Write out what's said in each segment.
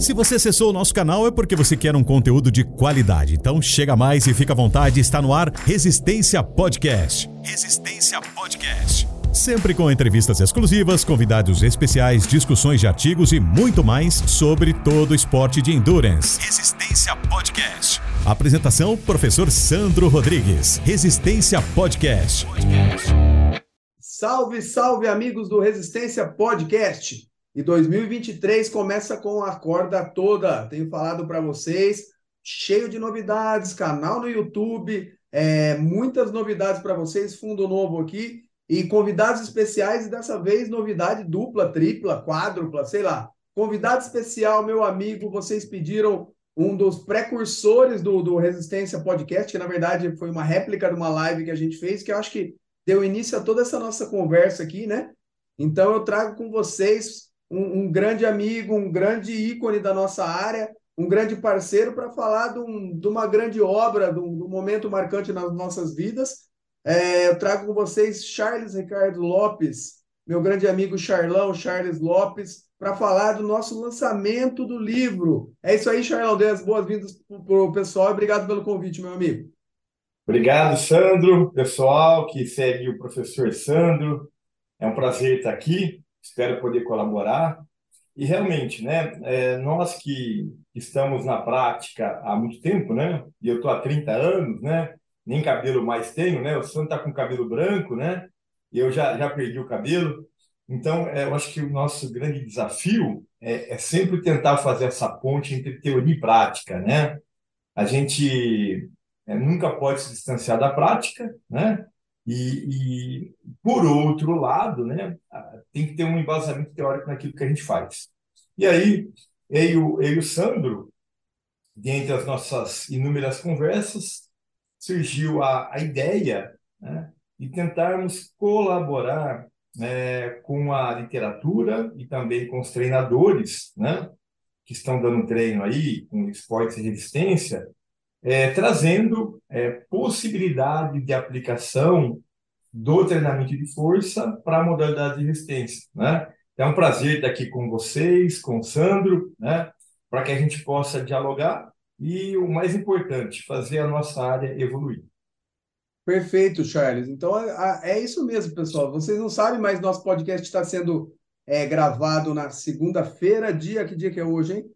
Se você acessou o nosso canal é porque você quer um conteúdo de qualidade. Então chega mais e fica à vontade, está no ar Resistência Podcast. Resistência Podcast. Sempre com entrevistas exclusivas, convidados especiais, discussões de artigos e muito mais sobre todo o esporte de endurance. Resistência Podcast. Apresentação: Professor Sandro Rodrigues. Resistência Podcast. Salve, salve, amigos do Resistência Podcast. E 2023 começa com a corda toda. Tenho falado para vocês, cheio de novidades, canal no YouTube, é, muitas novidades para vocês, fundo novo aqui e convidados especiais e dessa vez novidade dupla, tripla, quádrupla, sei lá. Convidado especial, meu amigo, vocês pediram um dos precursores do, do Resistência Podcast, que na verdade foi uma réplica de uma live que a gente fez, que eu acho que deu início a toda essa nossa conversa aqui, né? Então eu trago com vocês um, um grande amigo, um grande ícone da nossa área, um grande parceiro para falar de, um, de, uma grande obra, de um, de um, momento marcante nas nossas vidas. É, eu trago com vocês Charles Ricardo Lopes, meu grande amigo Charlão, Charles Lopes, para falar do nosso lançamento do livro. É isso aí, Charlão. Dê as boas-vindas para o pessoal. Obrigado pelo convite, meu amigo. Obrigado, Sandro, pessoal que segue o professor Sandro. É um prazer estar aqui espero poder colaborar. E realmente, né, é, nós que estamos na prática há muito tempo, né, e eu estou há 30 anos, né, nem cabelo mais tenho, né, o Sandro está com cabelo branco, né, e eu já, já perdi o cabelo. Então, é, eu acho que o nosso grande desafio é, é sempre tentar fazer essa ponte entre teoria e prática, né? A gente é, nunca pode se distanciar da prática, né? E, e, por outro lado, né, tem que ter um embasamento teórico naquilo que a gente faz. E aí, eu, eu e o Sandro, dentre as nossas inúmeras conversas, surgiu a, a ideia né, de tentarmos colaborar né, com a literatura e também com os treinadores né, que estão dando treino aí, com esportes e resistência, é, trazendo é, possibilidade de aplicação do treinamento de força para a modalidade de resistência. Né? É um prazer estar aqui com vocês, com o Sandro, né? para que a gente possa dialogar e, o mais importante, fazer a nossa área evoluir. Perfeito, Charles. Então, é, é isso mesmo, pessoal. Vocês não sabem, mas nosso podcast está sendo é, gravado na segunda-feira, dia, que dia que é hoje, hein?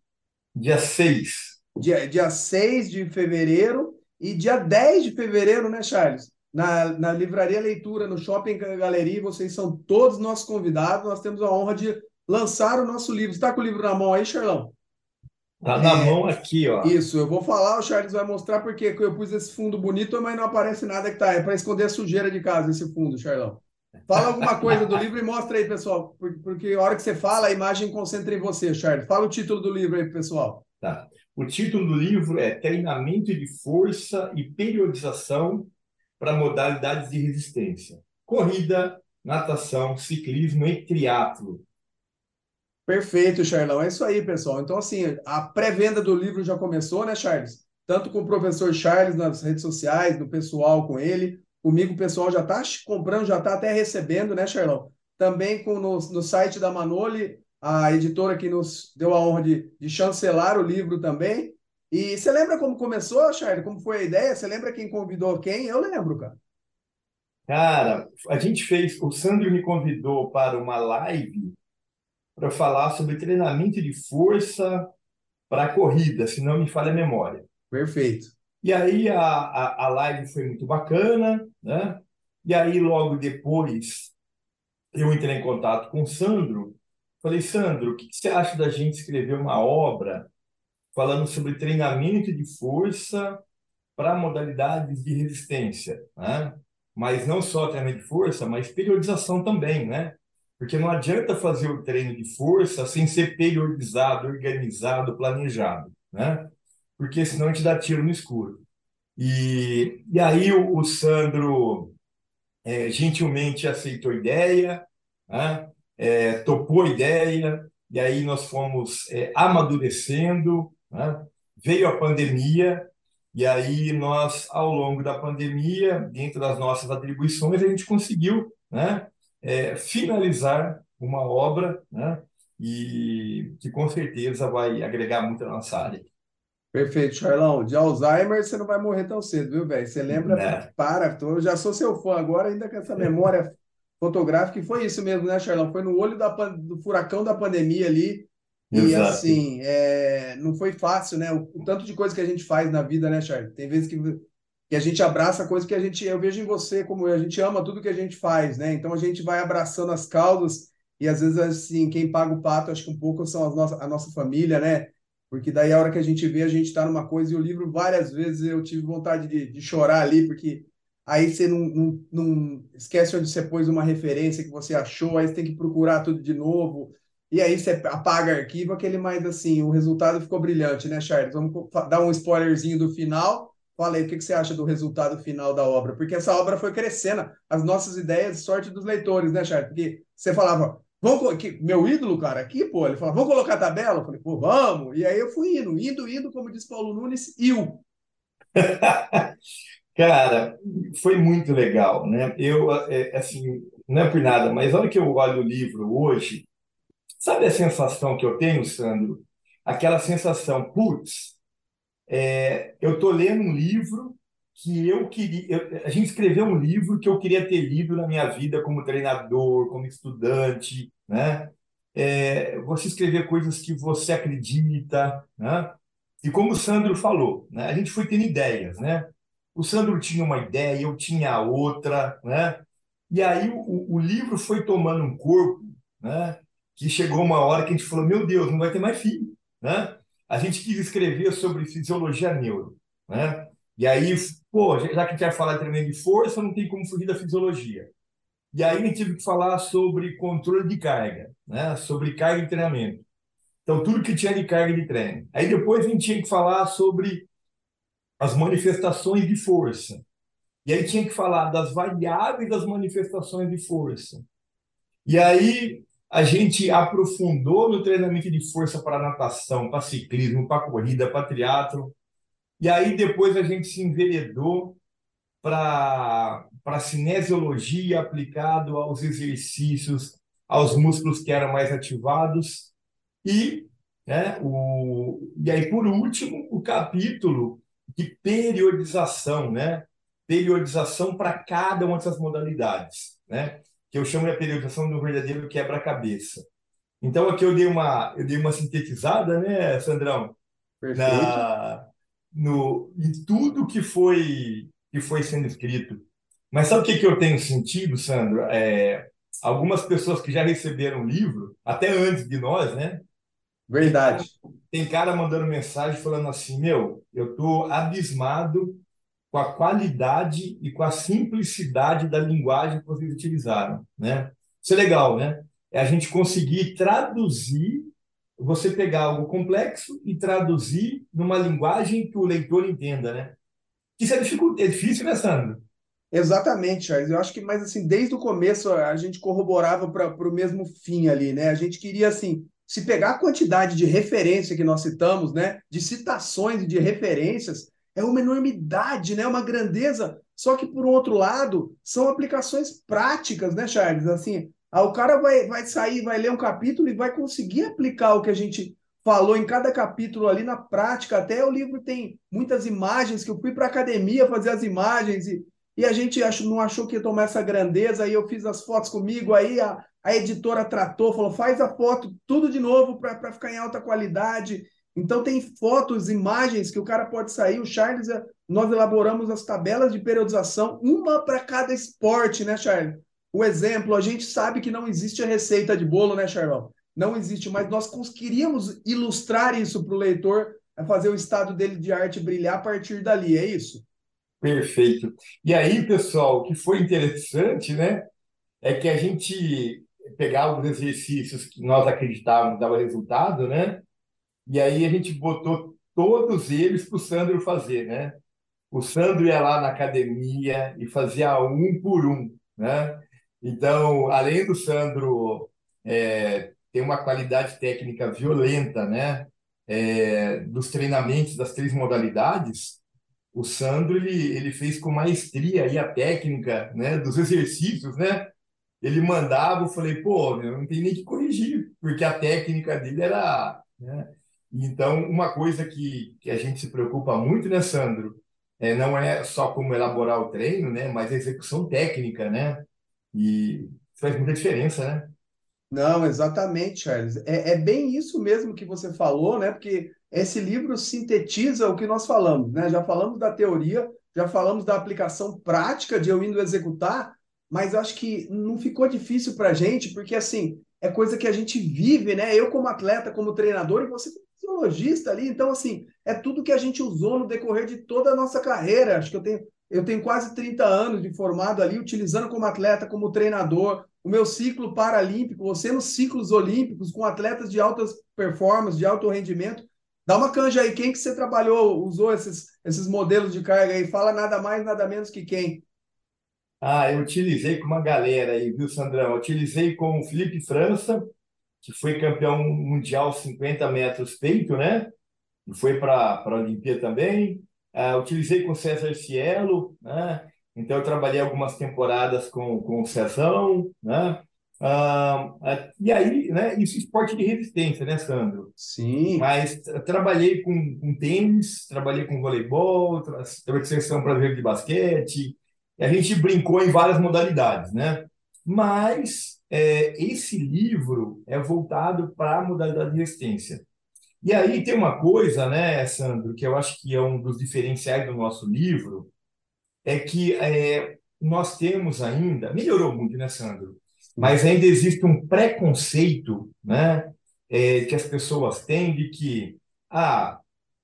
Dia 6 dia, dia 6 de fevereiro e dia 10 de fevereiro, né, Charles? Na, na Livraria Leitura, no Shopping Galeria, vocês são todos nossos convidados. Nós temos a honra de lançar o nosso livro. Está com o livro na mão aí, Charlão? Tá na é, mão aqui, ó. Isso, eu vou falar, o Charles vai mostrar porque eu pus esse fundo bonito, mas não aparece nada que tá. É para esconder a sujeira de casa esse fundo, Charlão. Fala alguma coisa do livro e mostra aí, pessoal, porque a hora que você fala, a imagem concentra em você, Charles. Fala o título do livro aí, pessoal. Tá. O título do livro é Treinamento de Força e Periodização para Modalidades de Resistência. Corrida, natação, ciclismo e triatlo. Perfeito, Charlão. É isso aí, pessoal. Então, assim, a pré-venda do livro já começou, né, Charles? Tanto com o professor Charles nas redes sociais, no pessoal com ele. Comigo o pessoal já está comprando, já está até recebendo, né, Charlão? Também com no, no site da Manoli, a editora que nos deu a honra de, de chancelar o livro também. E você lembra como começou, Charlie? Como foi a ideia? Você lembra quem convidou quem? Eu lembro, cara. Cara, a gente fez. O Sandro me convidou para uma live para falar sobre treinamento de força para corrida, se não me falha a memória. Perfeito. E aí a, a, a live foi muito bacana, né? E aí logo depois eu entrei em contato com o Sandro Falei, Sandro, o que você acha da gente escrever uma obra falando sobre treinamento de força para modalidades de resistência, né? Mas não só treinamento de força, mas periodização também, né? Porque não adianta fazer o treino de força sem ser periodizado, organizado, planejado, né? Porque senão a gente dá tiro no escuro. E, e aí o, o Sandro é, gentilmente aceitou a ideia, né? é, topou a ideia, e aí nós fomos é, amadurecendo, né? veio a pandemia, e aí nós, ao longo da pandemia, dentro das nossas atribuições, a gente conseguiu né? É, finalizar uma obra, né? e que com certeza vai agregar muito na nossa área. Perfeito, Charlão. De Alzheimer você não vai morrer tão cedo, viu, velho? Você lembra? Para, eu já sou seu fã agora, ainda com essa memória fotográfica, e foi isso mesmo, né, Charlão? Foi no olho da, do furacão da pandemia ali. E Exato. assim, é, não foi fácil, né? O, o tanto de coisa que a gente faz na vida, né, Charles? Tem vezes que, que a gente abraça coisas que a gente. Eu vejo em você como eu, a gente ama tudo que a gente faz, né? Então a gente vai abraçando as causas, e às vezes, assim, quem paga o pato, acho que um pouco são as nossas, a nossa família, né? Porque daí a hora que a gente vê, a gente está numa coisa, e o livro, várias vezes eu tive vontade de, de chorar ali, porque aí você não, não, não esquece onde você pôs uma referência que você achou, aí você tem que procurar tudo de novo. E aí você apaga arquivo, aquele mais assim, o resultado ficou brilhante, né, Charles? Vamos dar um spoilerzinho do final. Fala aí, o que você acha do resultado final da obra? Porque essa obra foi crescendo, as nossas ideias, sorte dos leitores, né, Charles? Porque você falava, vamos, meu ídolo, cara, aqui, pô, ele falava, vamos colocar a tabela? Eu falei, pô, vamos. E aí eu fui indo, indo, indo, como diz Paulo Nunes, iu. Cara, foi muito legal, né? Eu, é, assim, não é por nada, mas a hora que eu olho o livro hoje, sabe a sensação que eu tenho, Sandro? Aquela sensação, putz, é, eu tô lendo um livro que eu queria. Eu, a gente escreveu um livro que eu queria ter lido na minha vida como treinador, como estudante, né? É, você escrever coisas que você acredita, né? E como o Sandro falou, né? A gente foi tendo ideias, né? O Sandro tinha uma ideia, eu tinha outra, né? E aí o, o livro foi tomando um corpo, né? Que chegou uma hora que a gente falou, meu Deus, não vai ter mais fim, né? A gente quis escrever sobre fisiologia neuro, né? E aí, pô, já que a gente vai falar de treinamento de força, não tem como fugir da fisiologia. E aí a gente tive que falar sobre controle de carga, né? Sobre carga de treinamento. Então, tudo que tinha de carga de treino. Aí depois a gente tinha que falar sobre as manifestações de força. E aí tinha que falar das variáveis das manifestações de força. E aí a gente aprofundou no treinamento de força para natação, para ciclismo, para corrida, para triatlo. E aí depois a gente se enveredou para para cinesiologia aplicado aos exercícios, aos músculos que eram mais ativados e né, o e aí por último o capítulo de periodização, né? Periodização para cada uma dessas modalidades, né? Que eu chamo de periodização do verdadeiro quebra-cabeça. Então aqui eu dei uma eu dei uma sintetizada, né, Sandrão? Perfeito. Na, no em tudo que foi que foi sendo escrito. Mas sabe o que que eu tenho sentido, Sandro? É, algumas pessoas que já receberam o livro, até antes de nós, né? Verdade. Tem cara mandando mensagem falando assim: Meu, eu tô abismado com a qualidade e com a simplicidade da linguagem que vocês utilizaram, né? Isso é legal, né? É a gente conseguir traduzir, você pegar algo complexo e traduzir numa linguagem que o leitor entenda, né? Isso é, dificu- é difícil, né, Sandro? Exatamente, Charles. Eu acho que, mas assim, desde o começo a gente corroborava para o mesmo fim ali, né? A gente queria, assim, se pegar a quantidade de referência que nós citamos, né? De citações e de referências, é uma enormidade, né? Uma grandeza. Só que, por outro lado, são aplicações práticas, né, Charles? Assim, ah, o cara vai, vai sair, vai ler um capítulo e vai conseguir aplicar o que a gente falou em cada capítulo ali na prática. Até o livro tem muitas imagens que eu fui para a academia fazer as imagens e, e a gente ach, não achou que ia tomar essa grandeza. Aí eu fiz as fotos comigo, aí a, a editora tratou, falou: faz a foto tudo de novo para ficar em alta qualidade. Então tem fotos, imagens que o cara pode sair. O Charles, nós elaboramos as tabelas de periodização, uma para cada esporte, né, Charles? O exemplo, a gente sabe que não existe a receita de bolo, né, Charlão? Não existe, mas nós queríamos ilustrar isso para o leitor, fazer o estado dele de arte brilhar a partir dali, é isso? Perfeito. E aí, pessoal, o que foi interessante, né, é que a gente pegava alguns exercícios que nós acreditávamos dava resultado, né? E aí a gente botou todos eles para o Sandro fazer, né? O Sandro ia lá na academia e fazia um por um, né? Então, além do Sandro é, ter uma qualidade técnica violenta, né? É, dos treinamentos das três modalidades, o Sandro ele, ele fez com maestria aí a técnica, né? Dos exercícios, né? ele mandava, eu falei, pô, meu, não tem nem que corrigir, porque a técnica dele era. Né? Então, uma coisa que, que a gente se preocupa muito, né, Sandro? É, não é só como elaborar o treino, né, mas a execução técnica, né? E faz muita diferença, né? Não, exatamente, Charles. É, é bem isso mesmo que você falou, né? Porque esse livro sintetiza o que nós falamos, né? Já falamos da teoria, já falamos da aplicação prática de eu indo executar, mas acho que não ficou difícil para a gente, porque assim, é coisa que a gente vive, né? Eu como atleta, como treinador, e você fisiologista ali, então assim, é tudo que a gente usou no decorrer de toda a nossa carreira. Acho que eu tenho, eu tenho quase 30 anos de formado ali, utilizando como atleta, como treinador, o meu ciclo paralímpico, você nos ciclos olímpicos, com atletas de altas performances, de alto rendimento. Dá uma canja aí, quem que você trabalhou, usou esses, esses modelos de carga aí? Fala nada mais, nada menos que quem? Ah, eu utilizei com uma galera aí, viu, Sandrão? Eu utilizei com o Felipe França, que foi campeão mundial 50 metros peito, né? E foi para a Olimpíada também. Ah, utilizei com César Cielo, né? Então, eu trabalhei algumas temporadas com, com o Cezão, né? Ah, ah, e aí, né, isso é esporte de resistência, né, Sandro? Sim. Mas trabalhei com, com tênis, trabalhei com voleibol, trabalhei com seleção brasileira de basquete, a gente brincou em várias modalidades, né? Mas é, esse livro é voltado para a modalidade de resistência. E aí tem uma coisa, né, Sandro, que eu acho que é um dos diferenciais do nosso livro, é que é, nós temos ainda, melhorou muito, né, Sandro? Mas ainda existe um preconceito, né, é, que as pessoas têm de que, ah,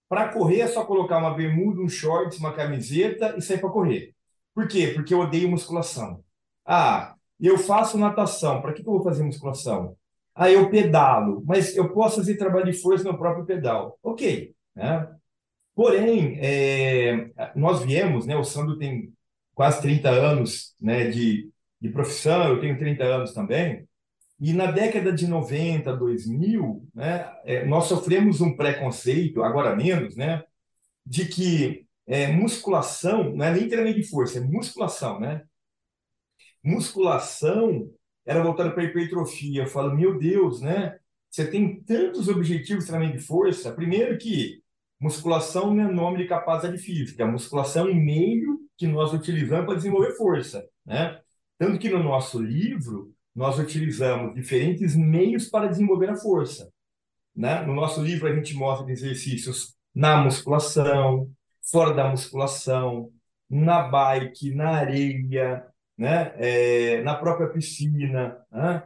para correr é só colocar uma bermuda, um shorts, uma camiseta e sair para correr. Por quê? Porque eu odeio musculação. Ah, eu faço natação, para que, que eu vou fazer musculação? Ah, eu pedalo, mas eu posso fazer trabalho de força no próprio pedal. Ok, né? Porém, é, nós viemos, né, o Sandro tem quase 30 anos né, de, de profissão, eu tenho 30 anos também, e na década de 90, 2000, né, é, nós sofremos um preconceito, agora menos, né, de que é, musculação, não é nem de força, é musculação, né? Musculação era voltada para hipertrofia. Eu falo, meu Deus, né? Você tem tantos objetivos de treinamento de força. Primeiro que musculação não é nome de capacidade física. A musculação é um meio que nós utilizamos para desenvolver força, né? Tanto que no nosso livro, nós utilizamos diferentes meios para desenvolver a força. Né? No nosso livro, a gente mostra exercícios na musculação, fora da musculação, na bike, na areia, né? É, na própria piscina. Né?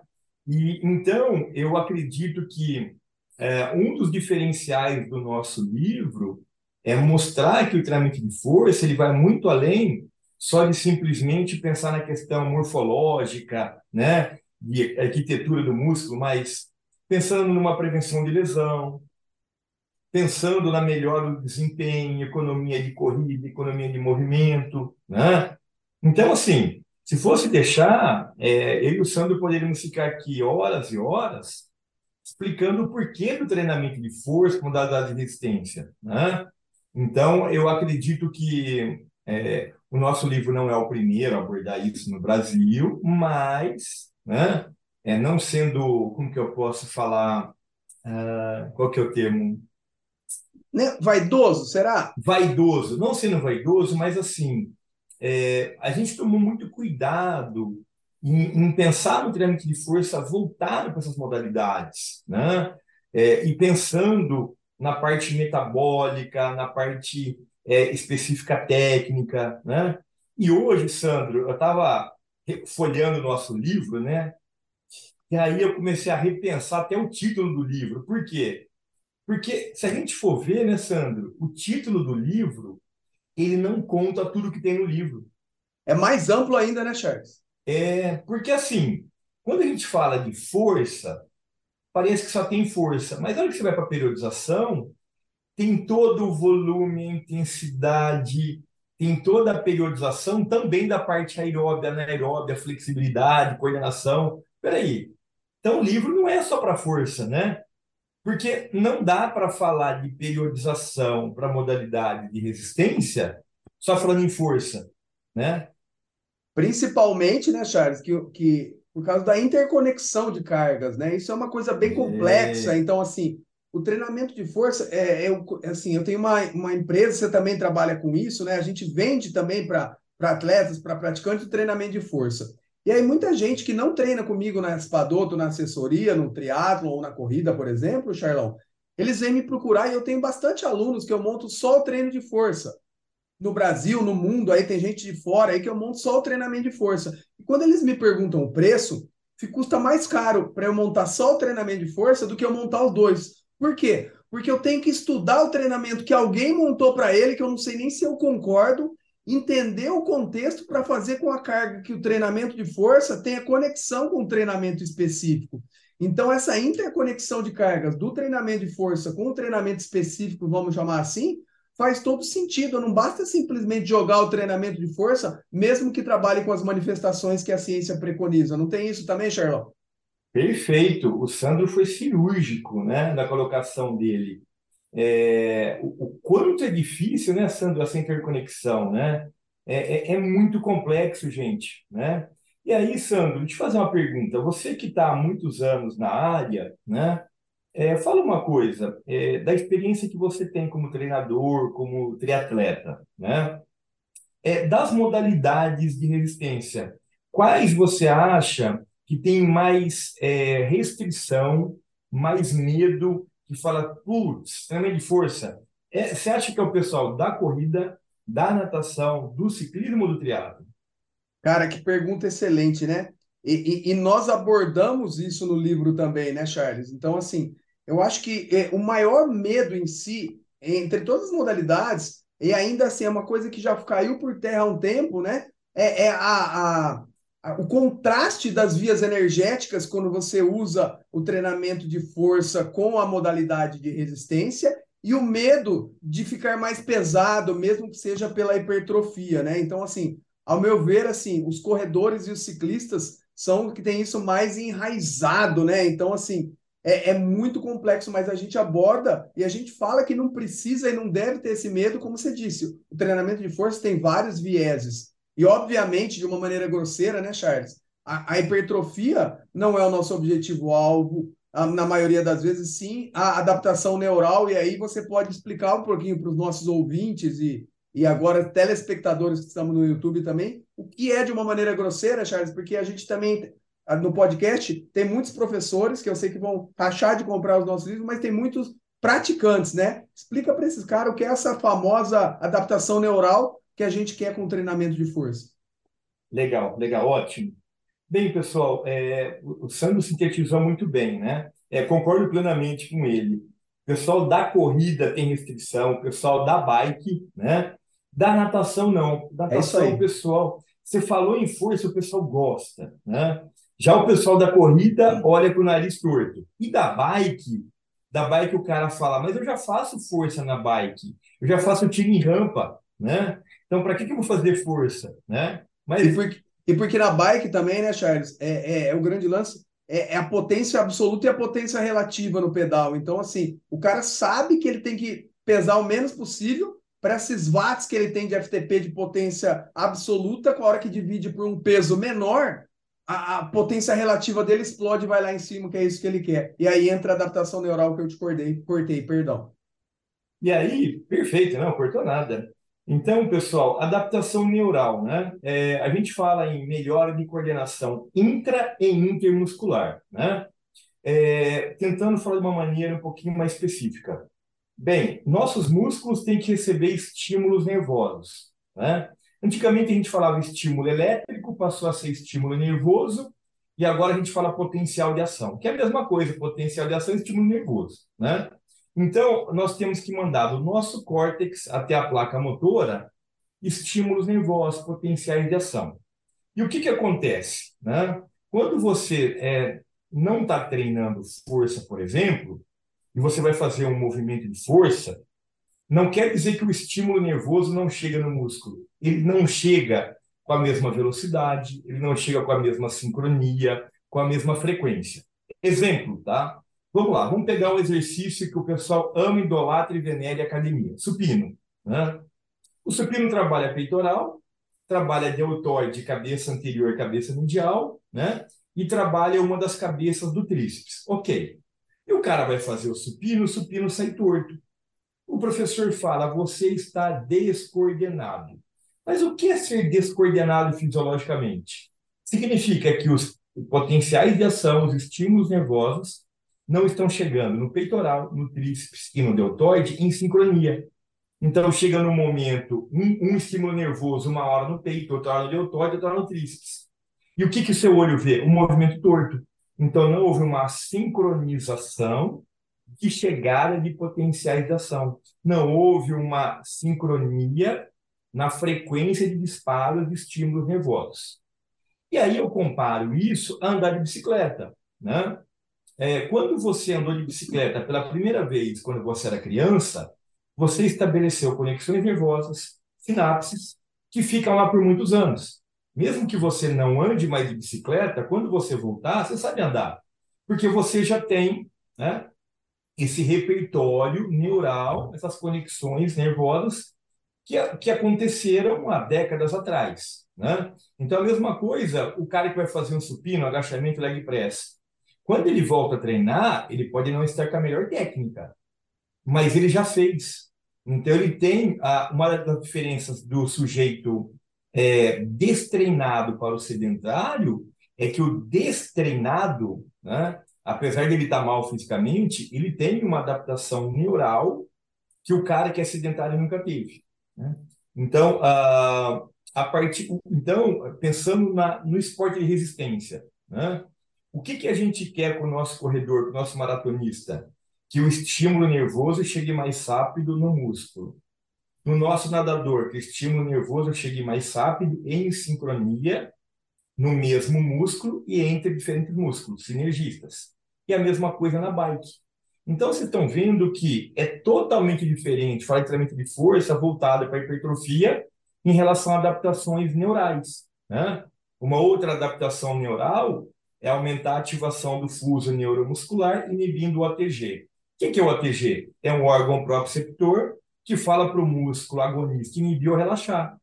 E então eu acredito que é, um dos diferenciais do nosso livro é mostrar que o treinamento de força ele vai muito além só de simplesmente pensar na questão morfológica, né, de arquitetura do músculo, mas pensando numa prevenção de lesão, pensando na melhora do desempenho, economia de corrida, economia de movimento, né? Então, assim, se fosse deixar, é, eu e o Sandro poderíamos ficar aqui horas e horas explicando o porquê do treinamento de força com modalidade de resistência, né? Então, eu acredito que é, o nosso livro não é o primeiro a abordar isso no Brasil, mas, né, é, não sendo, como que eu posso falar, uh, qual que é o termo? Né? Vaidoso, será? Vaidoso, não sendo vaidoso, mas assim, é, a gente tomou muito cuidado em, em, pensar no treinamento de força voltado para essas modalidades, né? É, e pensando na parte metabólica, na parte é, específica técnica, né? E hoje, Sandro, eu estava folheando o nosso livro, né? E aí eu comecei a repensar até o título do livro. Por quê? Porque se a gente for ver, né, Sandro, o título do livro, ele não conta tudo que tem no livro. É mais amplo ainda, né, Charles? É, porque assim, quando a gente fala de força, parece que só tem força, mas na hora que você vai para a periodização, tem todo o volume, a intensidade, tem toda a periodização também da parte aeróbia, anaeróbia, flexibilidade, coordenação. Peraí, então o livro não é só para força, né? Porque não dá para falar de periodização para modalidade de resistência só falando em força, né? Principalmente, né, Charles, que, que por causa da interconexão de cargas, né? Isso é uma coisa bem complexa. Então, assim, o treinamento de força é, é, é, assim, eu tenho uma, uma empresa, você também trabalha com isso, né? A gente vende também para atletas, para praticantes, o treinamento de força. E aí, muita gente que não treina comigo na Espadoto, na assessoria, no triatlo ou na corrida, por exemplo, Charlão, eles vêm me procurar e eu tenho bastante alunos que eu monto só o treino de força no Brasil, no mundo, aí tem gente de fora aí que eu monto só o treinamento de força. E quando eles me perguntam o preço, custa mais caro para eu montar só o treinamento de força do que eu montar os dois. Por quê? Porque eu tenho que estudar o treinamento que alguém montou para ele, que eu não sei nem se eu concordo, entender o contexto para fazer com a carga que o treinamento de força tenha conexão com o treinamento específico. Então, essa interconexão de cargas do treinamento de força com o treinamento específico, vamos chamar assim, faz todo sentido. Não basta simplesmente jogar o treinamento de força, mesmo que trabalhe com as manifestações que a ciência preconiza. Não tem isso também, Charlotte? Perfeito. O Sandro foi cirúrgico né, na colocação dele. É, o, o, quanto é difícil, né, Sandro, essa interconexão, né? É, é, é muito complexo, gente, né? E aí, Sandro, deixa eu fazer uma pergunta. Você que está há muitos anos na área, né? É, fala uma coisa, é, da experiência que você tem como treinador, como triatleta, né? É, das modalidades de resistência, quais você acha que tem mais restrição, mais medo, que fala, putz, treinamento de força? É, você acha que é o pessoal da corrida, da natação, do ciclismo ou do triatlo? Cara, que pergunta excelente, né? E, e, e, nós abordamos isso no livro também, né, Charles? Então, assim, eu acho que é, o maior medo em si, entre todas as modalidades, e ainda assim é uma coisa que já caiu por terra há um tempo, né? É, é a, a, a, o contraste das vias energéticas quando você usa o treinamento de força com a modalidade de resistência e o medo de ficar mais pesado, mesmo que seja pela hipertrofia, né? Então, assim, ao meu ver, assim, os corredores e os ciclistas são que tem isso mais enraizado, né? Então, assim, é, é, muito complexo, mas a gente aborda e a gente fala que não precisa e não deve ter esse medo, como você disse. O treinamento de força tem vários vieses. E, obviamente, de uma maneira grosseira, né, Charles? A, a hipertrofia não é o nosso objetivo-alvo. Na maioria das vezes, sim, a adaptação neural. E aí você pode explicar um pouquinho para os nossos ouvintes e, e agora telespectadores que estamos no YouTube também, o que é de uma maneira grosseira, Charles, porque a gente também no podcast, tem muitos professores que eu sei que vão taxar de comprar os nossos livros, mas tem muitos praticantes, né? Explica para esses caras o que é essa famosa adaptação neural que a gente quer com o treinamento de força. Legal, legal, ótimo. Bem, pessoal, é, o Sandro sintetizou muito bem, né? É, concordo plenamente com ele. O pessoal da corrida tem restrição, o pessoal da bike, né? Da natação, não. Da é natação, é o pessoal. Você falou em força, o pessoal gosta, né? Já o pessoal da corrida olha com o nariz torto. E da bike, da bike o cara fala, mas eu já faço força na bike, eu já faço tiro em rampa, né? Então, para que, que eu vou fazer força, né? Mas... E, porque, e porque na bike também, né, Charles, é, é, é o grande lance, é, é, a potência absoluta e a potência relativa no pedal. Então, assim, o cara sabe que ele tem que pesar o menos possível para esses watts que ele tem de FTP de potência absoluta, com a hora que divide por um peso menor, a, a, potência relativa dele explode e vai lá em cima, que é isso que ele quer. E aí entra a adaptação neural que eu te cortei, cortei, perdão. E aí, perfeito, não cortou nada. Então, pessoal, adaptação neural, né? É, a gente fala em melhora de coordenação intra e intermuscular, né? É, tentando falar de uma maneira um pouquinho mais específica. Bem, nossos músculos têm que receber estímulos nervosos, né? Antigamente a gente falava estímulo elétrico, passou a ser estímulo nervoso, e agora a gente fala potencial de ação, que é a mesma coisa, potencial de ação e estímulo nervoso, né? Então, nós temos que mandar do nosso córtex até a placa motora estímulos nervosos, potenciais de ação. E o que, que acontece? Né? Quando você é, não está treinando força, por exemplo, e você vai fazer um movimento de força, não quer dizer que o estímulo nervoso não chega no músculo. Ele não chega com a mesma velocidade, ele não chega com a mesma sincronia, com a mesma frequência. Exemplo, tá? Vamos lá, vamos pegar um exercício que o pessoal ama, idolatra e venera em academia. Supino. Né? O supino trabalha peitoral, trabalha deltoide, cabeça anterior, cabeça medial, né? e trabalha uma das cabeças do tríceps. Ok. E o cara vai fazer o supino, o supino sai torto. O professor fala: você está descoordenado. Mas o que é ser descoordenado fisiologicamente? Significa que os potenciais de ação, os estímulos nervosos, não estão chegando no peitoral, no tríceps e no deltoide em sincronia. Então, chega no momento, um, um estímulo nervoso, uma hora no peito, outra hora no deltoide, outra hora no tríceps. E o que, que o seu olho vê? Um movimento torto. Então, não houve uma sincronização de chegada de potenciais de ação. Não houve uma sincronia na frequência de disparo de estímulos nervosos. E aí eu comparo isso a andar de bicicleta. Né? É, quando você andou de bicicleta pela primeira vez, quando você era criança, você estabeleceu conexões nervosas, sinapses, que ficam lá por muitos anos. Mesmo que você não ande mais de bicicleta, quando você voltar, você sabe andar. Porque você já tem né, esse repertório neural, essas conexões nervosas que, que aconteceram há décadas atrás. Né? Então, a mesma coisa, o cara que vai fazer um supino, agachamento, leg press, quando ele volta a treinar, ele pode não estar com a melhor técnica, mas ele já fez. Então, ele tem a, uma das diferenças do sujeito é, destreinado para o sedentário é que o destreinado, né, apesar de ele estar mal fisicamente, ele tem uma adaptação neural que o cara que é sedentário nunca teve. Né? Então, a, a partir, então, pensando na, no esporte de resistência, né? O que, que a gente quer com o nosso corredor, com o nosso maratonista? Que o estímulo nervoso chegue mais rápido no músculo. No nosso nadador, que o estímulo nervoso chegue mais rápido em sincronia no mesmo músculo e entre diferentes músculos, sinergistas. E a mesma coisa na bike. Então, vocês estão vendo que é totalmente diferente falar de treinamento de força voltado para a hipertrofia em relação a adaptações neurais. Né? Uma outra adaptação neural é aumentar a ativação do fuso neuromuscular inibindo o ATG. O que é o ATG? É um órgão proprioceptor que fala para o músculo agonista inibir ou relaxar.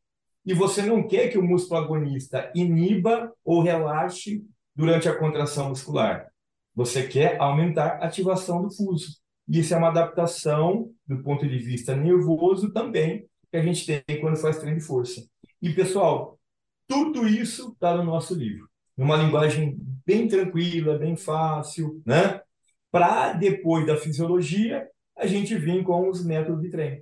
E você não quer que o músculo agonista iniba ou relaxe durante a contração muscular. Você quer aumentar a ativação do fuso. E isso é uma adaptação do ponto de vista nervoso também que a gente tem quando faz treino de força. E, pessoal, tudo isso está no nosso livro. Numa linguagem bem tranquila, bem fácil, né? Para depois da fisiologia, a gente vir com os métodos de treino.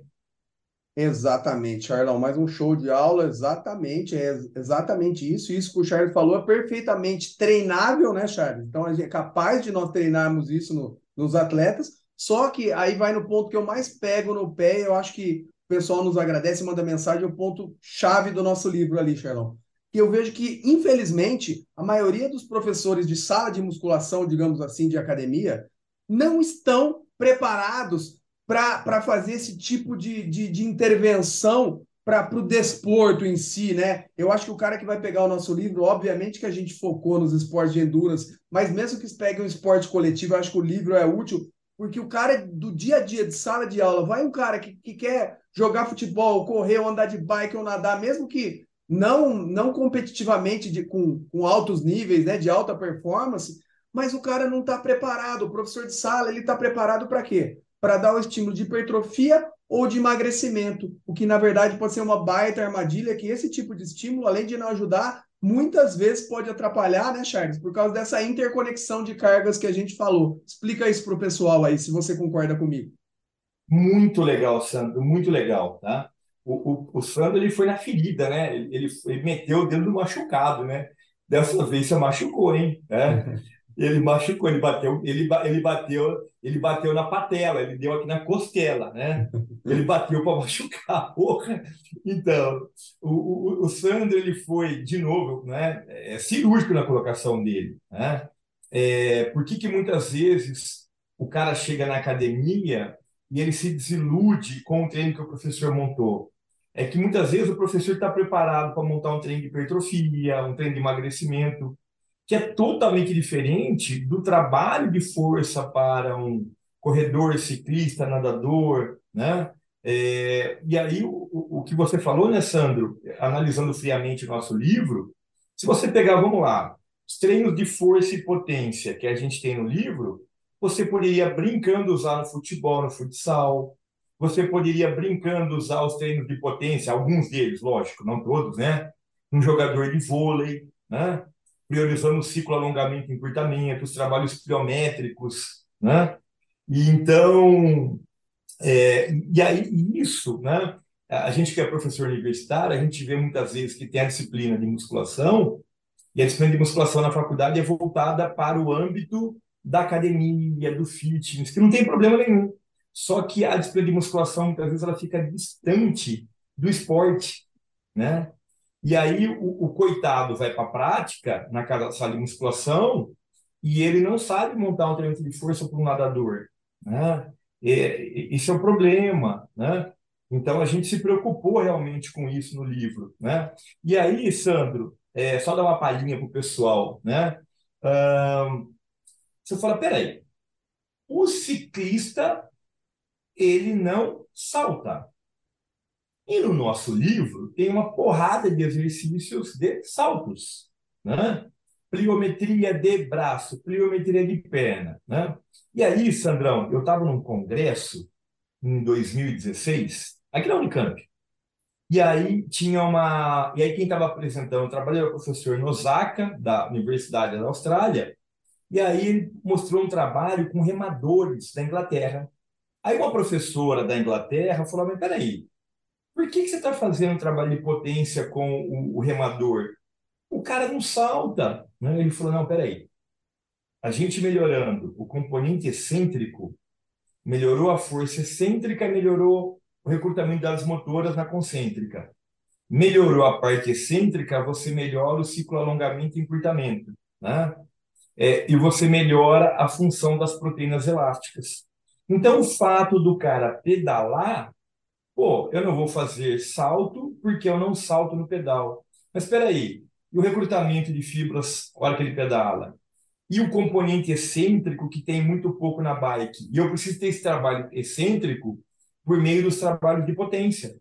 Exatamente, Charlão. Mais um show de aula, exatamente, é exatamente isso. Isso que o Charles falou é perfeitamente treinável, né, Charles? Então a gente é capaz de nós treinarmos isso no, nos atletas. Só que aí vai no ponto que eu mais pego no pé, eu acho que o pessoal nos agradece, manda mensagem, é o ponto chave do nosso livro ali, Charlão. Que eu vejo que, infelizmente, a maioria dos professores de sala de musculação, digamos assim, de academia, não estão preparados para fazer esse tipo de, de, de intervenção para o desporto em si, né? Eu acho que o cara que vai pegar o nosso livro, obviamente que a gente focou nos esportes de endurance, mas mesmo que pegue um esporte coletivo, eu acho que o livro é útil, porque o cara do dia a dia, de sala de aula, vai um cara que, que quer jogar futebol, correr, ou andar de bike ou nadar, mesmo que não não competitivamente de, com, com altos níveis, né, de alta performance, mas o cara não está preparado. O professor de sala ele está preparado para quê? para dar o estímulo de hipertrofia ou de emagrecimento, o que na verdade pode ser uma baita armadilha, que esse tipo de estímulo, além de não ajudar, muitas vezes pode atrapalhar, né, Charles? Por causa dessa interconexão de cargas que a gente falou. Explica isso para o pessoal aí, se você concorda comigo. Muito legal, Sandro, muito legal, tá? O, o, o Sandro ele foi na ferida, né? Ele, ele meteu o dedo no machucado, né? Dessa vez você machucou, hein? É. ele machucou, ele bateu, ele, ele bateu, ele bateu na patela, ele deu aqui na costela, né? Ele bateu para machucar, porra. Então, o, o, o, Sandro ele foi de novo, né? É, cirúrgico na colocação dele, né? É, por que que muitas vezes o cara chega na academia e ele se desilude com o treino que o professor montou? É que muitas vezes o professor está preparado para montar um treino de hipertrofia, um treino de emagrecimento, que é totalmente diferente do trabalho de força para um corredor, ciclista, nadador, né? É, e aí, o, o que você falou, né, Sandro, analisando friamente o nosso livro, se você pegar, vamos lá, os treinos de força e potência que a gente tem no livro, você poderia brincando usar no futebol, no futsal. Você poderia brincando usar os treinos de potência, alguns deles, lógico, não todos, né? Um jogador de vôlei, né? Priorizando o ciclo alongamento e encurtamento, os trabalhos pliométricos, né? E então, é, e aí isso, né? A gente que é professor universitário, a gente vê muitas vezes que tem a disciplina de musculação, e a disciplina de musculação na faculdade é voltada para o âmbito da academia, do fitness, que não tem problema nenhum. Só que a disciplina de musculação, muitas vezes, ela fica distante do esporte, né? E aí o, o coitado vai para a prática, naquela sala de musculação, e ele não sabe montar um treinamento de força para um nadador, né? E, isso é um problema, né? Então a gente se preocupou realmente com isso no livro, né? E aí, Sandro, é, só dar uma palhinha para o pessoal, né? Um, você fala, peraí, o ciclista ele não salta. E no nosso livro tem uma porrada de exercícios de saltos, né? Pliometria de braço, pliometria de perna, né? E aí, Sandrão, eu estava num congresso em 2016, aqui na Unicamp. E aí tinha uma. E aí quem estava apresentando o trabalho era o professor Nosaka, da Universidade da Austrália, e aí ele mostrou um trabalho com remadores da Inglaterra. Aí uma professora da Inglaterra falou: Mas peraí, por que, que você está fazendo um trabalho de potência com o, o, remador? O cara não salta. Né? Ele falou: Não, peraí. A gente melhorando o componente excêntrico, melhorou a força excêntrica, melhorou o recrutamento das motoras na concêntrica. Melhorou a parte excêntrica, você melhora o ciclo alongamento e encurtamento. Né? É, e você melhora a função das proteínas elásticas. Então, o fato do cara pedalar, pô, eu não vou fazer salto porque eu não salto no pedal. Mas espera aí, e o recrutamento de fibras na hora que ele pedala? E o componente excêntrico que tem muito pouco na bike? E eu preciso ter esse trabalho excêntrico por meio dos trabalhos de potência.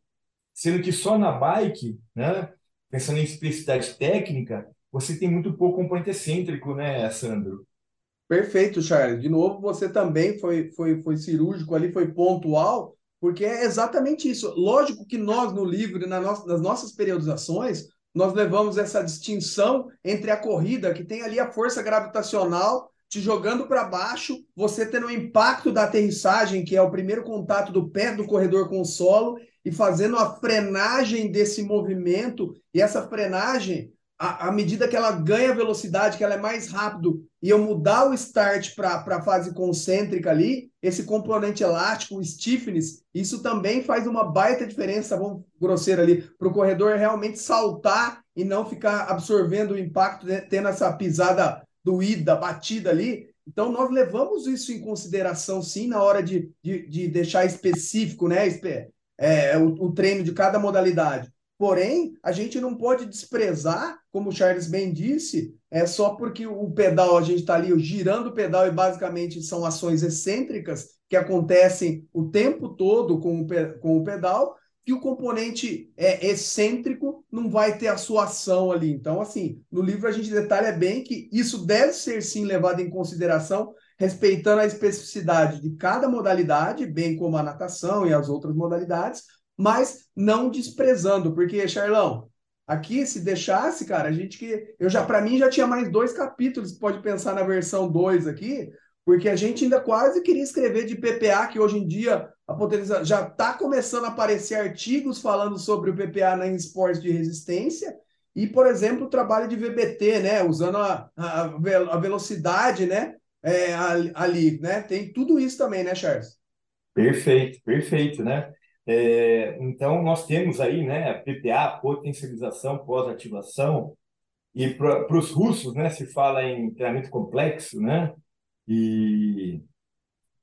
Sendo que só na bike, né, pensando em especificidade técnica, você tem muito pouco componente excêntrico, né, Sandro? Perfeito, Charles. De novo, você também foi, foi, foi cirúrgico ali, foi pontual, porque é exatamente isso. Lógico que nós, no livro, na no, nas nossas periodizações, nós levamos essa distinção entre a corrida, que tem ali a força gravitacional te jogando para baixo, você tendo o impacto da aterrissagem, que é o primeiro contato do pé do corredor com o solo, e fazendo a frenagem desse movimento, e essa frenagem à, medida que ela ganha velocidade, que ela é mais rápido, e eu mudar o start para a fase concêntrica ali, esse componente elástico, o stiffness, isso também faz uma baita diferença, vamos grosseiro ali, para o corredor realmente saltar e não ficar absorvendo o impacto, né, tendo essa pisada doída, batida ali. Então, nós levamos isso em consideração, sim, na hora de, de, de deixar específico né, é, o, o treino de cada modalidade. Porém, a gente não pode desprezar, como o Charles bem disse, é só porque o pedal, a gente está ali girando o pedal e basicamente são ações excêntricas que acontecem o tempo todo com o, com o pedal, que o componente é excêntrico não vai ter a sua ação ali. Então, assim, no livro a gente detalha bem que isso deve ser sim levado em consideração, respeitando a especificidade de cada modalidade, bem como a natação e as outras modalidades, mas não desprezando, porque, Charlão, aqui se deixasse, cara, a gente que. Eu já, para mim, já tinha mais dois capítulos, pode pensar na versão 2 aqui, porque a gente ainda quase queria escrever de PPA, que hoje em dia a potência já está começando a aparecer artigos falando sobre o PPA na esportes de resistência. E, por exemplo, o trabalho de VBT, né? Usando a, a, a velocidade, né? É, ali, né? Tem tudo isso também, né, Charles? Perfeito, perfeito, né? É, então, nós temos aí né, PPA, potencialização pós-ativação, e para os russos né, se fala em treinamento complexo, né? E,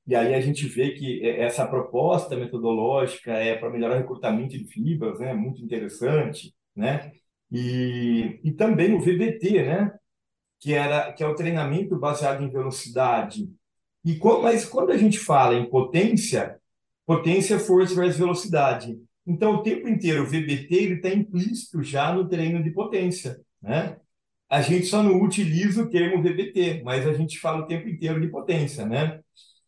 e aí a gente vê que essa proposta metodológica é para melhorar o recrutamento de fibras, né? Muito interessante, né? E, e também o VBT, né? Que, era, que é o treinamento baseado em velocidade. E mas quando a gente fala em potência, potência, força versus velocidade. Então, o tempo inteiro, o VBT está implícito já no treino de potência, né? a gente só não utiliza o termo VBT, mas a gente fala o tempo inteiro de potência, né?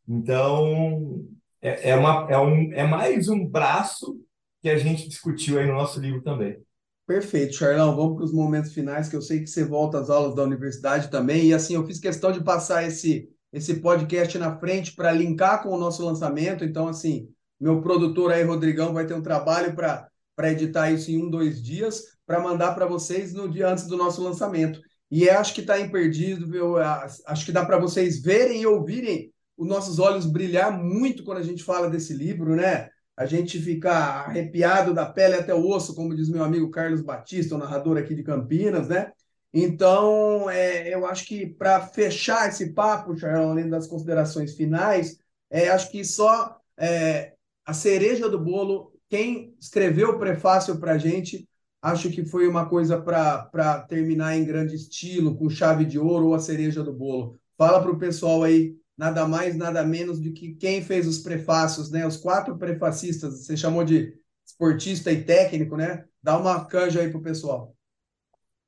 Então, é, é, uma, é, um, é mais um braço que a gente discutiu aí no nosso livro também. Perfeito, Charlão. Vamos para os momentos finais, que eu sei que você volta às aulas da universidade também. E assim, eu fiz questão de passar esse, esse podcast na frente para linkar com o nosso lançamento. Então, assim, meu produtor aí, Rodrigão, vai ter um trabalho para editar isso em um, dois dias, para mandar para vocês no dia antes do nosso lançamento. E acho que está imperdível, eu acho que dá para vocês verem e ouvirem os nossos olhos brilhar muito quando a gente fala desse livro, né? A gente fica arrepiado da pele até o osso, como diz meu amigo Carlos Batista, o narrador aqui de Campinas, né? Então, é, eu acho que para fechar esse papo, Charles, além das considerações finais, é, acho que só é, a cereja do bolo, quem escreveu o prefácio para a gente acho que foi uma coisa para terminar em grande estilo, com chave de ouro ou a cereja do bolo. Fala para o pessoal aí, nada mais, nada menos do que quem fez os prefácios, né? Os quatro prefacistas, você chamou de esportista e técnico, né? Dá uma canja aí para o pessoal.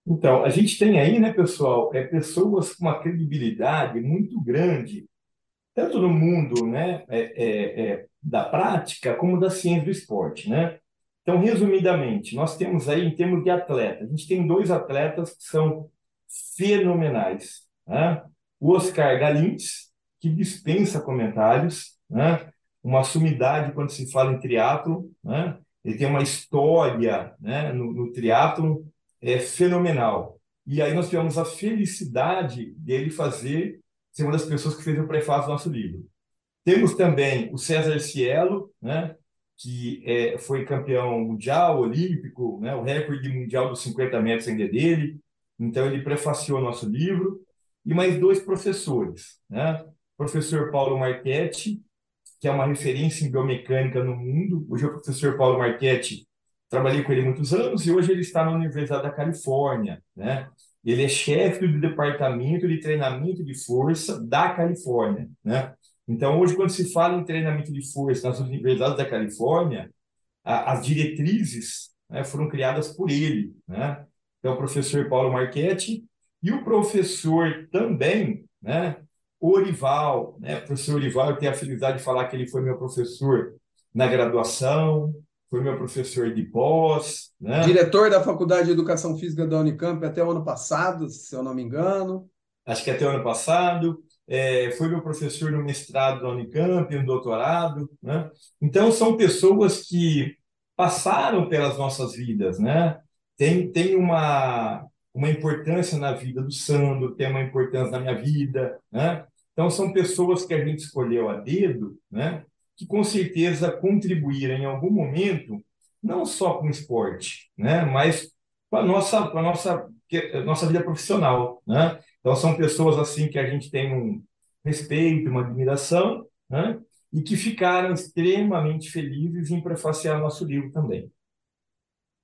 Então, a gente tem aí, né, pessoal, é, pessoas com uma credibilidade muito grande, tanto no mundo né, é, é, é da prática como da ciência do esporte, né? Então, resumidamente, nós temos aí, em termos de atleta, a gente tem dois atletas que são fenomenais. Né? O Oscar Galintz, que dispensa comentários, né? uma sumidade quando se fala em triatlo, né? ele tem uma história né? no, no triatlo é fenomenal. E aí nós tivemos a felicidade dele fazer, ser uma das pessoas que fez o prefácio do nosso livro. Temos também o César Cielo, né? que é, foi campeão mundial, olímpico, né, o recorde mundial dos 50 metros ainda é dele. Então, ele prefaciou nosso livro. E mais dois professores. Né? O professor Paulo Marchetti, que é uma referência em biomecânica no mundo. Hoje, o professor Paulo Marchetti, trabalhei com ele muitos anos e hoje ele está na Universidade da Califórnia. Né? Ele é chefe do departamento de treinamento de força da Califórnia. Né? Então, hoje, quando se fala em treinamento de força nas universidades da Califórnia, a, as diretrizes né, foram criadas por ele. Né? Então, o professor Paulo Marchetti e o professor também, né, Orival, né? O professor Orival, eu tenho a felicidade de falar que ele foi meu professor na graduação, foi meu professor de pós. Né? Diretor da Faculdade de Educação Física da Unicamp até o ano passado, se eu não me engano. Acho que até o ano passado é, foi meu professor no mestrado da Unicamp, no doutorado. Né? Então, são pessoas que passaram pelas nossas vidas, né? Tem, tem uma, uma importância na vida do Sandro, tem uma importância na minha vida, né? Então, são pessoas que a gente escolheu a dedo, né? Que com certeza contribuíram em algum momento, não só com o esporte, né? Mas com a nossa, com a nossa, nossa vida profissional, né? Então, são pessoas assim que a gente tem um respeito, uma admiração, né? e que ficaram extremamente felizes em prefaciar nosso livro também.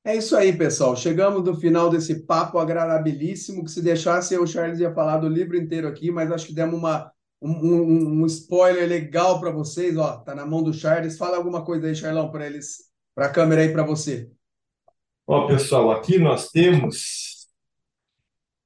É isso aí, pessoal. Chegamos no final desse papo agradabilíssimo, que se deixasse eu, Charles, ia falar do livro inteiro aqui, mas acho que demos uma, um, um, um spoiler legal para vocês. Ó, tá na mão do Charles. Fala alguma coisa aí, Charlão, para eles, para a câmera aí para você. Ó, pessoal, aqui nós temos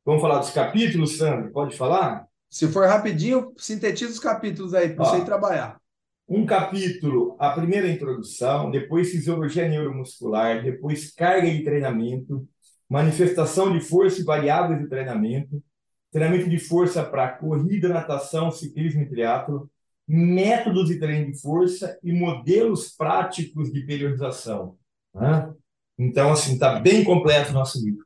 Vamos falar dos capítulos, Sandro? Pode falar? Se for rapidinho, sintetiza os capítulos aí para você ir trabalhar. Um capítulo, a primeira introdução, depois fisiologia neuromuscular, depois carga de treinamento, manifestação de força e variáveis de treinamento, treinamento de força para corrida, natação, ciclismo e triatlo, métodos de treino de força e modelos práticos de periodização. Né? Então, assim, está bem completo o nosso livro.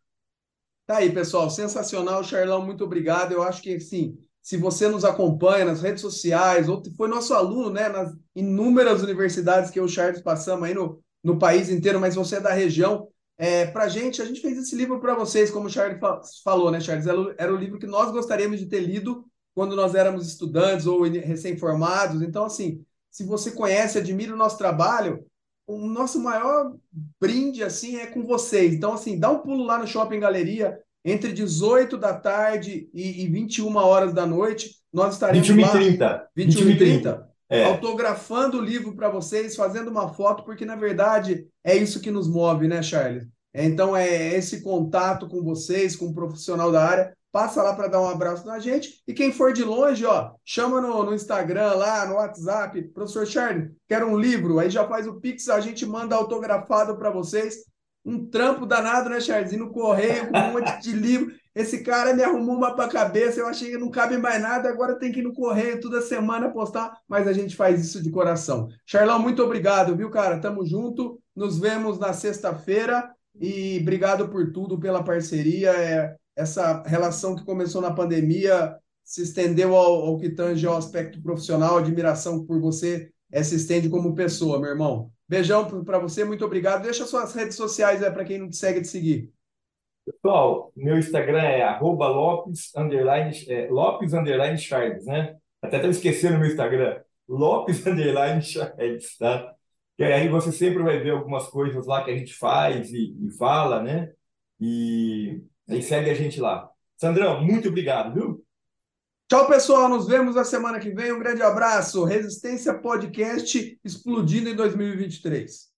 Tá aí, pessoal, sensacional, Charlão, muito obrigado. Eu acho que, sim, se você nos acompanha nas redes sociais, ou foi nosso aluno, né, nas inúmeras universidades que eu e o Charles passamos aí no, no país inteiro, mas você é da região, é, para gente, a gente fez esse livro para vocês, como o Charles falou, né, Charles? Era, era o livro que nós gostaríamos de ter lido quando nós éramos estudantes ou recém-formados. Então, assim, se você conhece, admira o nosso trabalho, o nosso maior brinde assim é com vocês. Então, assim, dá um pulo lá no Shopping Galeria, entre 18 da tarde e, e 21 horas da noite. Nós estaremos 21 lá. 30. 21 21 e 30. É. Autografando o livro para vocês, fazendo uma foto, porque na verdade é isso que nos move, né, Charles? Então, é esse contato com vocês, com o um profissional da área, passa lá para dar um abraço na gente. E quem for de longe, ó, chama no, no Instagram, lá no WhatsApp, professor Charlie, quero um livro, aí já faz o Pix, a gente manda autografado para vocês. Um trampo danado, né, Charles? E no correio, com um monte de livro. Esse cara me arrumou uma para cabeça, eu achei que não cabe mais nada, agora tem que ir no correio toda semana postar, mas a gente faz isso de coração. Charlão, muito obrigado, viu, cara? Tamo junto, nos vemos na sexta-feira e obrigado por tudo, pela parceria. É, essa relação que começou na pandemia se estendeu ao, ao que tange ao aspecto profissional, admiração por você é, se estende como pessoa, meu irmão. Beijão para você, muito obrigado. Deixa suas redes sociais é, para quem não te segue te seguir. Pessoal, meu Instagram é arroba Lopes, underline, é, Lopes underline Charles, né? Até estava esquecendo o meu Instagram. Lopes underline Charles, tá? E aí você sempre vai ver algumas coisas lá que a gente faz e, e fala, né? E aí segue a gente lá. Sandrão, muito obrigado, viu? Tchau, pessoal. Nos vemos na semana que vem. Um grande abraço. Resistência Podcast explodindo em 2023.